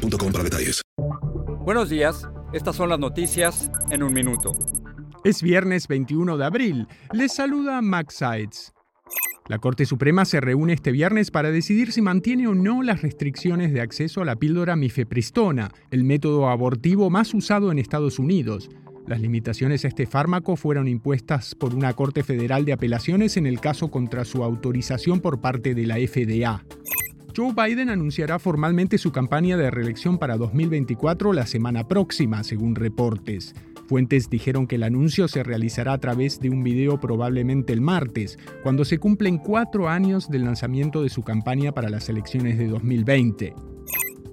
para detalles. Buenos días, estas son las noticias en un minuto. Es viernes 21 de abril. Les saluda Max Sides. La Corte Suprema se reúne este viernes para decidir si mantiene o no las restricciones de acceso a la píldora mifepristona, el método abortivo más usado en Estados Unidos. Las limitaciones a este fármaco fueron impuestas por una Corte Federal de Apelaciones en el caso contra su autorización por parte de la FDA. Joe Biden anunciará formalmente su campaña de reelección para 2024 la semana próxima, según reportes. Fuentes dijeron que el anuncio se realizará a través de un video probablemente el martes, cuando se cumplen cuatro años del lanzamiento de su campaña para las elecciones de 2020.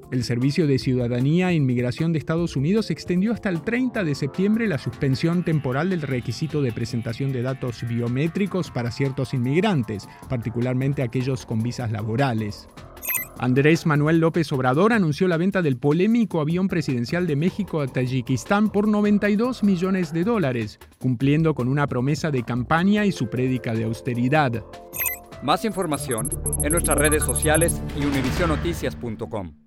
El Servicio de Ciudadanía e Inmigración de Estados Unidos extendió hasta el 30 de septiembre la suspensión temporal del requisito de presentación de datos biométricos para ciertos inmigrantes, particularmente aquellos con visas laborales. Andrés Manuel López Obrador anunció la venta del polémico avión presidencial de México a Tayikistán por 92 millones de dólares, cumpliendo con una promesa de campaña y su prédica de austeridad. Más información en nuestras redes sociales y univisionoticias.com.